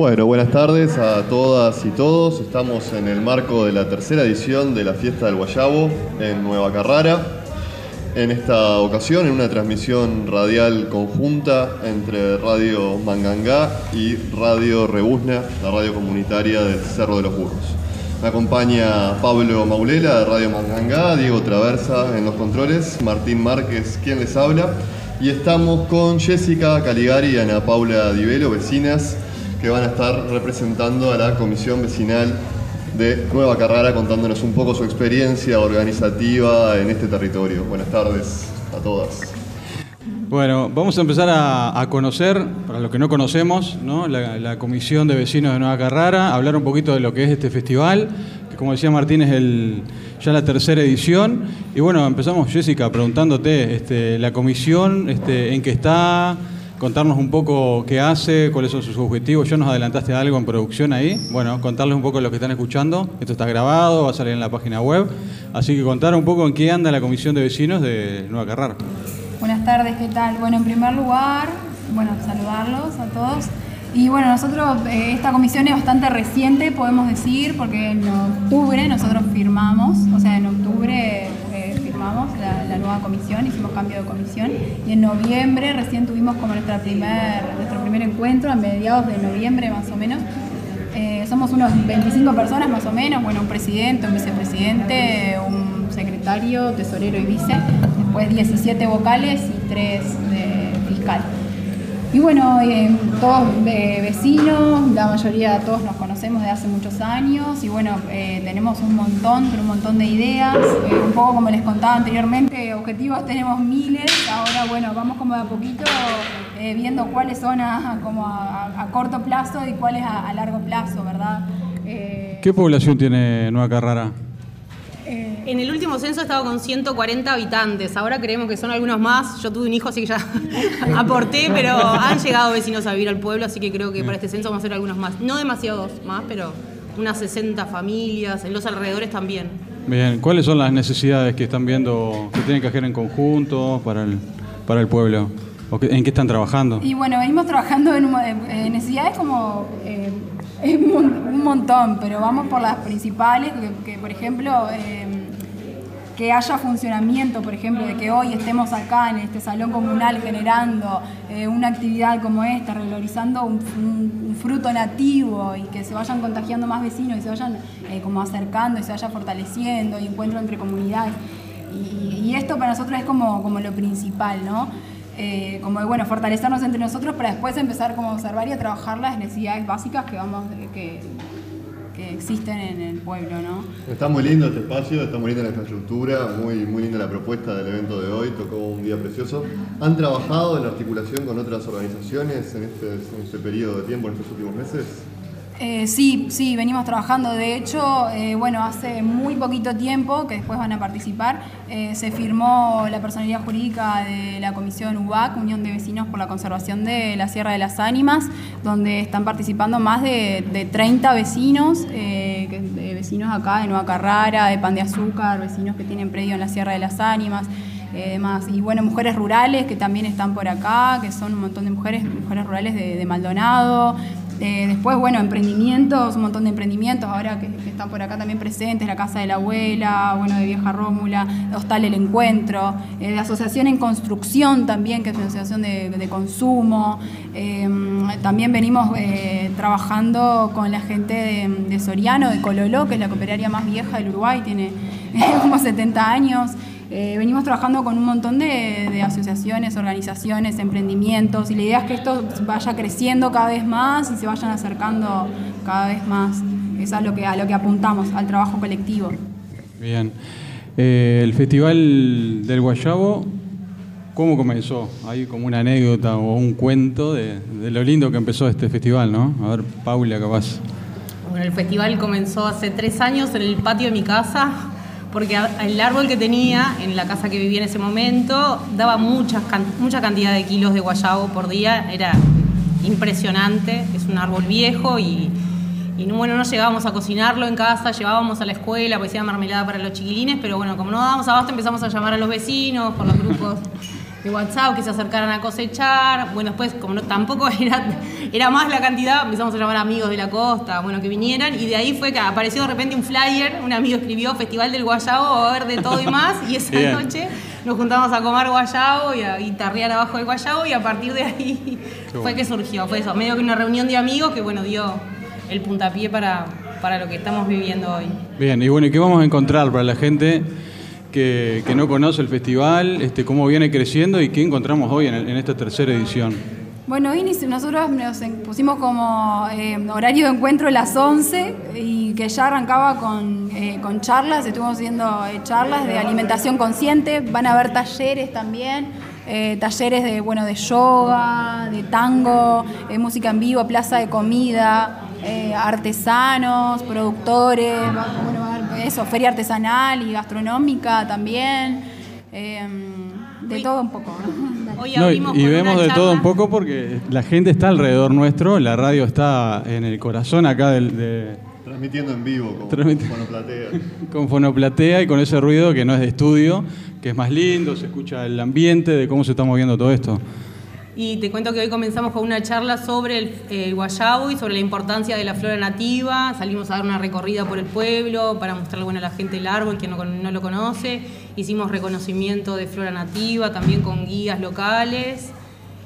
Bueno, buenas tardes a todas y todos. Estamos en el marco de la tercera edición de la Fiesta del Guayabo en Nueva Carrara. En esta ocasión, en una transmisión radial conjunta entre Radio Mangangá y Radio Rebusna, la radio comunitaria del Cerro de los Burros. Me acompaña Pablo Maulela de Radio Mangangá, Diego Traversa en los controles, Martín Márquez quien les habla. Y estamos con Jessica Caligari y Ana Paula Divelo, vecinas, que van a estar representando a la Comisión Vecinal de Nueva Carrara, contándonos un poco su experiencia organizativa en este territorio. Buenas tardes a todas. Bueno, vamos a empezar a, conocer, para los que no conocemos, La, Comisión de Vecinos de Nueva Carrara, hablar un poquito de lo que es este festival, que como decía Martín es el, ya la tercera edición. Y bueno, empezamos, Jessica, preguntándote, este, la comisión, este, en qué está, contarnos un poco qué hace, cuáles son sus objetivos. Ya nos adelantaste algo en producción ahí. Bueno, contarles un poco a los que están escuchando. Esto está grabado, va a salir en la página web. Así que contar un poco en qué anda la Comisión de Vecinos de Nueva Carrara. Buenas tardes, ¿qué tal? Bueno, en primer lugar, bueno, saludarlos a todos. Y bueno, nosotros, eh, esta comisión es bastante reciente, podemos decir, porque en octubre nosotros firmamos, o sea, en octubre la, nueva comisión, hicimos cambio de comisión, y en noviembre recién tuvimos como nuestra primer, nuestro primer encuentro, a mediados de noviembre más o menos. Eh, somos unos 25 personas más o menos, bueno, un presidente, un vicepresidente, un secretario, tesorero y vice pues 17 vocales y 3 de fiscal. Y bueno, eh, todos vecinos, la mayoría todos nos conocemos de hace muchos años y bueno, eh, tenemos un montón, un montón de ideas. Eh, un poco como les contaba anteriormente, objetivos tenemos miles, ahora bueno, vamos como de a poquito viendo cuáles son a, como a, corto plazo y cuáles a, largo plazo, ¿verdad? ¿Qué población tiene Nueva Carrara? En el último censo estaba con 140 habitantes, ahora creemos que son algunos más. Yo tuve un hijo, así que ya aporté, pero han llegado vecinos a vivir al pueblo, así que creo que para este censo vamos a ser algunos más. No demasiados más, pero unas 60 familias, en los alrededores también. Bien, ¿cuáles son las necesidades que están viendo que tienen que hacer en conjunto para el, para el pueblo? ¿En qué están trabajando? Y bueno, venimos trabajando en, necesidades como eh, un montón, pero vamos por las principales, que, por ejemplo... Eh, que haya funcionamiento, por ejemplo, de que hoy estemos acá en este salón comunal generando eh, una actividad como esta, revalorizando un, fruto nativo y que se vayan contagiando más vecinos y se vayan eh, como acercando y se vaya fortaleciendo y encuentro entre comunidades. Y, esto para nosotros es como, como lo principal, ¿no? Eh, como de, bueno, fortalecernos entre nosotros para después empezar como a observar y a trabajar las necesidades básicas que vamos, que, existen en el pueblo, ¿no? Está muy lindo este espacio, está muy linda la infraestructura, muy, muy linda la propuesta del evento de hoy, tocó un día precioso. ¿Han trabajado en articulación con otras organizaciones en este, en este periodo de tiempo, en estos últimos meses? Eh, sí, sí, venimos trabajando. De hecho, eh, bueno, hace muy poquito tiempo, que después van a participar, eh, se firmó la personalidad jurídica de la Comisión UBAC, Unión de Vecinos por la Conservación de la Sierra de las Ánimas, donde están participando más de, 30 vecinos, de vecinos acá de Nueva Carrara, de Pan de Azúcar, vecinos que tienen predio en la Sierra de las Ánimas. Demás. Y bueno, mujeres rurales que también están por acá, que son un montón de mujeres, mujeres rurales de Maldonado, eh, después, bueno, emprendimientos, un montón de emprendimientos ahora que, están por acá también presentes, la Casa de la Abuela, bueno, de Vieja Rómula, Hostal El Encuentro, eh, la Asociación en Construcción también, que es una asociación de, consumo. Em, también venimos eh, trabajando con la gente de, de, Soriano, de Cololó, que es la cooperaria más vieja del Uruguay, tiene como 70 años. Eh, venimos trabajando con un montón de, asociaciones, organizaciones, emprendimientos y la idea es que esto vaya creciendo cada vez más y se vayan acercando cada vez más. Es a lo que, a lo que apuntamos, al trabajo colectivo. Bien. Eh, el Festival del Guayabo, ¿cómo comenzó? Hay como una anécdota o un cuento de, de lo lindo que empezó este festival, ¿no? A ver, Paula, capaz. Bueno, el festival comenzó hace tres años en el patio de mi casa porque el árbol que tenía en la casa que vivía en ese momento daba mucha, mucha cantidad de kilos de guayabo por día, era impresionante, es un árbol viejo y, bueno, no llegábamos a cocinarlo en casa, llevábamos a la escuela, pues hacía mermelada para los chiquilines, pero bueno, como no dábamos abasto empezamos a llamar a los vecinos por los grupos de WhatsApp que se acercaran a cosechar. Bueno, después, como no, tampoco era, era más la cantidad, empezamos a llamar amigos de la costa, bueno, que vinieran. Y de ahí fue que apareció de repente un flyer, un amigo escribió Festival del Guayabo, va a haber de todo y más. Y esa Bien. noche nos juntamos a comer guayabo y a guitarrear abajo del guayabo y a partir de ahí fue que surgió, fue eso, medio que una reunión de amigos que bueno, dio el puntapié para, para lo que estamos viviendo hoy. Bien, y bueno, ¿y qué vamos a encontrar para la gente que, que no conoce el festival? Este, ¿Cómo viene creciendo y qué encontramos hoy en, el- en esta tercera edición? Bueno, hoy nosotros nos pusimos como eh, horario de encuentro las 11 y que ya arrancaba con, eh, con charlas, estuvimos haciendo eh, charlas de alimentación consciente, van a haber talleres también, eh, talleres de, bueno, de yoga, de tango, eh, música en vivo, plaza de comida, eh, artesanos, productores, bueno, haber eso, feria artesanal y gastronómica también, eh, de todo un poco. ¿no? Hoy No, y abrimos y con vemos de todo un poco porque la gente está alrededor nuestro, la radio está en el corazón acá del, de, Transmitiendo en vivo, como Transmiti- Fonoplatea. con fonoplatea y con ese ruido que no es de estudio, que es más lindo, se escucha el ambiente de cómo se está moviendo todo esto. Y te cuento que hoy comenzamos con una charla sobre el, el guayabo y sobre la importancia de la flora nativa. Salimos a dar una recorrida por el pueblo para mostrarle bueno, a la gente el árbol, quien no, no lo conoce. Hicimos reconocimiento de flora nativa, también con guías locales.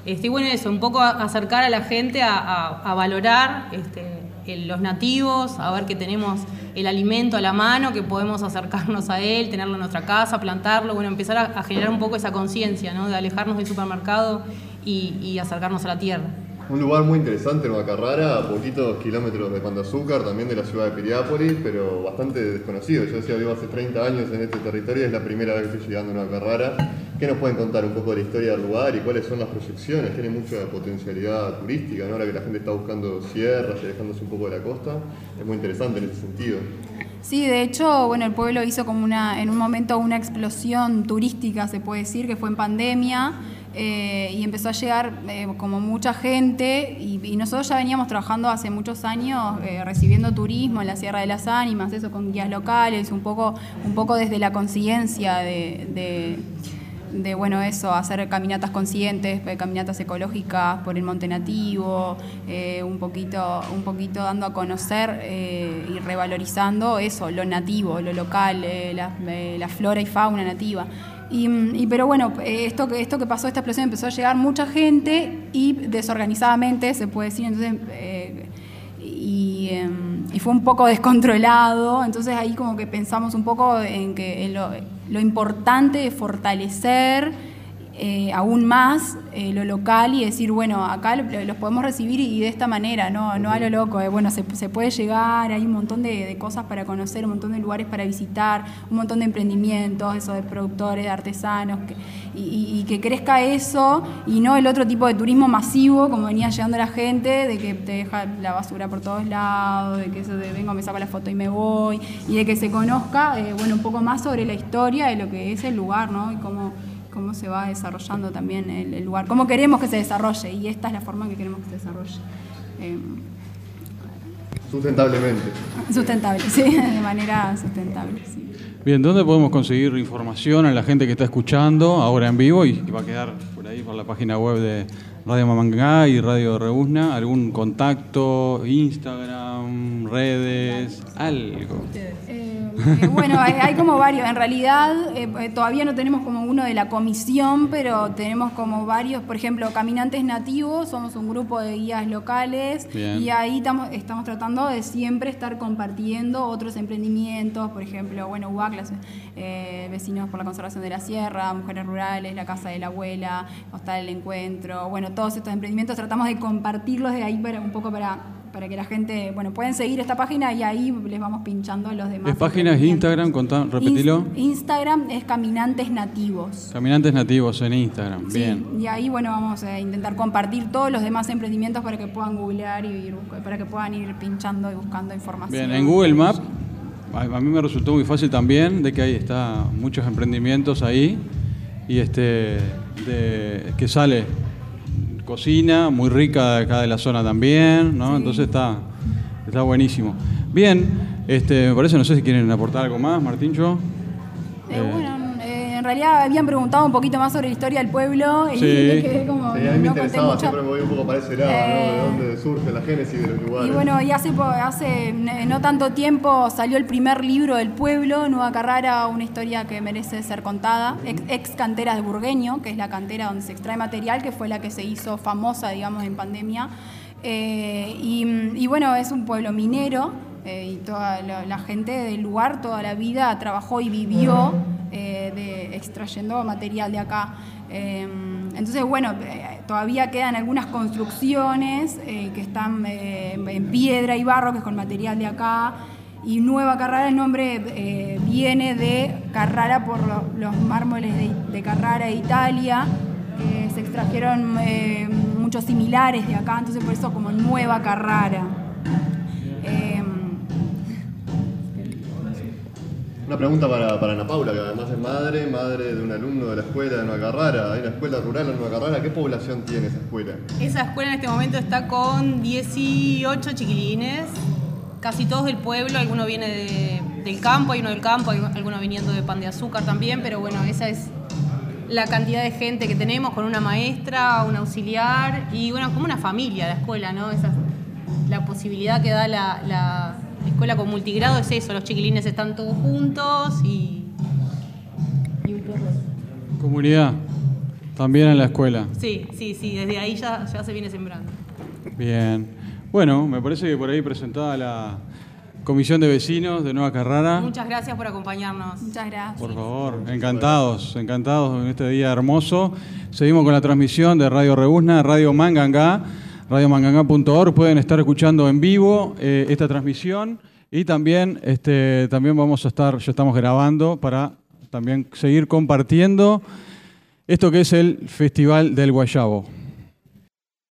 Este, bueno, eso, un poco acercar a la gente a, a- a valorar este, el- los nativos, a ver que tenemos el alimento a la mano, que podemos acercarnos a él, tenerlo en nuestra casa, plantarlo, bueno, empezar a, a generar un poco esa conciencia, ¿no? De alejarnos del supermercado y, y acercarnos a la tierra. Un lugar muy interesante, Nueva Carrara, a poquitos kilómetros de Pan de Azúcar, también de la ciudad de Piriápolis, pero bastante desconocido. Yo decía, vivo hace 30 años en este territorio, es la primera vez que estoy llegando a Nueva Carrara. ¿Qué nos pueden contar un poco de la historia del lugar y cuáles son las proyecciones? Tiene mucha potencialidad turística, ¿no? ahora que la gente está buscando sierras y alejándose un poco de la costa. Es muy interesante en ese sentido. Sí, de hecho, bueno, el pueblo hizo como una, en un momento una explosión turística, se puede decir, que fue en pandemia, eh, y empezó a llegar eh, como mucha gente, y, nosotros ya veníamos trabajando hace muchos años eh, recibiendo turismo en la Sierra de las Ánimas, eso con guías locales, un poco, un poco desde la conciencia de de bueno eso, hacer caminatas conscientes, eh, caminatas ecológicas por el monte nativo, eh, un poquito, un poquito dando a conocer eh, y revalorizando eso, lo nativo, lo local, eh, la, eh, la flora y fauna nativa. Y, mm, pero bueno, esto que, esto que pasó, esta explosión, empezó a llegar mucha gente y desorganizadamente, se puede decir, entonces y, eh, y fue un poco descontrolado, entonces ahí como que pensamos un poco en que en lo, lo importante de fortalecer eh, aún más eh, lo local y decir, bueno, acá lo- los podemos recibir y de esta manera, no, no a lo loco, eh, bueno, se, se puede llegar, hay un montón de, de cosas para conocer, un montón de lugares para visitar, un montón de emprendimientos, eso de productores, de artesanos, que- y, y- y que crezca eso y no el otro tipo de turismo masivo, como venía llegando la gente, de que te deja la basura por todos lados, de que eso de vengo, me saco la foto y me voy, y de que se conozca, eh, bueno, un poco más sobre la historia de lo que es el lugar, ¿no? Y cómo, cómo se va desarrollando también el, el lugar, cómo queremos que se desarrolle, y esta es la forma en que queremos que se desarrolle. Eh, Sustentablemente. sustentable, sí, de manera sustentable, sí. Bien, ¿dónde podemos conseguir información a la gente que está escuchando ahora en vivo y que va a quedar por ahí por la página web de Radio Mamangá y Radio Reusna? ¿Algún contacto, Instagram, redes, algo? Eh, bueno, hay, hay como varios. En realidad, eh, eh, todavía no tenemos como uno de la comisión, pero tenemos como varios. Por ejemplo, Caminantes Nativos, somos un grupo de guías locales Bien. y ahí estamos, estamos tratando de siempre estar compartiendo otros emprendimientos. Por ejemplo, bueno, UAC, las, eh, Vecinos por la Conservación de la Sierra, Mujeres Rurales, La Casa de la Abuela, Hostal El Encuentro. Bueno, todos estos emprendimientos tratamos de compartirlos de ahí para un poco para para que la gente, bueno, pueden seguir esta página y ahí les vamos pinchando los demás. ¿Es página es Instagram? Contá, repetilo. Ins- Instagram es Caminantes Nativos. Caminantes nativos en Instagram. Sí, Bien. y ahí bueno vamos a intentar compartir todos los demás emprendimientos para que puedan googlear y para que puedan ir pinchando y buscando información. Bien, en Google Maps a a mí me resultó muy fácil también de que ahí está muchos emprendimientos ahí y este de, que sale cocina muy rica acá de la zona también, ¿no? Sí. Entonces está está buenísimo. Bien, este me parece no sé si quieren aportar algo más, Martín yo. Eh, bueno, en realidad habían preguntado un poquito más sobre la historia del pueblo y Sí. me quedé como. Sí, a mí me no interesaba, mucho. siempre me voy un poco para ese lado, ¿no? Eh, De dónde surge la génesis de los lugares. Y bueno, y hace, eh, no tanto tiempo salió el primer libro del pueblo, Nueva Carrara, una historia que merece ser contada, ex, ex cantera de Burgueño, que es la cantera donde se extrae material, que fue la que se hizo famosa, digamos, en pandemia. Eh, y, y bueno, es un pueblo minero eh, y toda la, la gente del lugar toda la vida trabajó y vivió eh, de, extrayendo material de acá. Eh, entonces, bueno, eh, todavía quedan algunas construcciones eh, que están en piedra y barro, que es con material de acá. Y Nueva Carrara, el nombre viene de Carrara por lo- los mármoles de, de Carrara Italia, se extrajeron muchos similares de acá, entonces por eso como Nueva Carrara. Eh, Una pregunta para, para Ana Paula, que además es madre, madre de un alumno de la escuela de Nueva Carrara. Hay una escuela rural en Nueva Carrara. ¿Qué población tiene esa escuela? Esa escuela en este momento está con 18 chiquilines, casi todos del pueblo, alguno viene de- del campo, hay uno del campo, hay alguno viniendo de pan de azúcar también, pero bueno, esa es la cantidad de gente que tenemos con una maestra, un auxiliar y bueno, como una familia la escuela, ¿no? Esa es la posibilidad que da la escuela con multigrado es eso, los chiquilines están todos juntos y... y- Comunidad, también en la escuela. Sí, sí, sí, desde ahí ya, ya se viene sembrando. Bien. Bueno, me parece que por ahí presentada la Comisión de Vecinos de Nueva Carrara. Muchas gracias por acompañarnos. muchas gracias. Por favor, encantados, encantados en este día hermoso. Seguimos con la transmisión de Radio Rebusna, Radio Mangangá, radiomangangá.org. Pueden estar escuchando en vivo eh, esta transmisión y también, este, también vamos a estar, ya estamos grabando para también seguir compartiendo esto que es el Festival del Guayabo.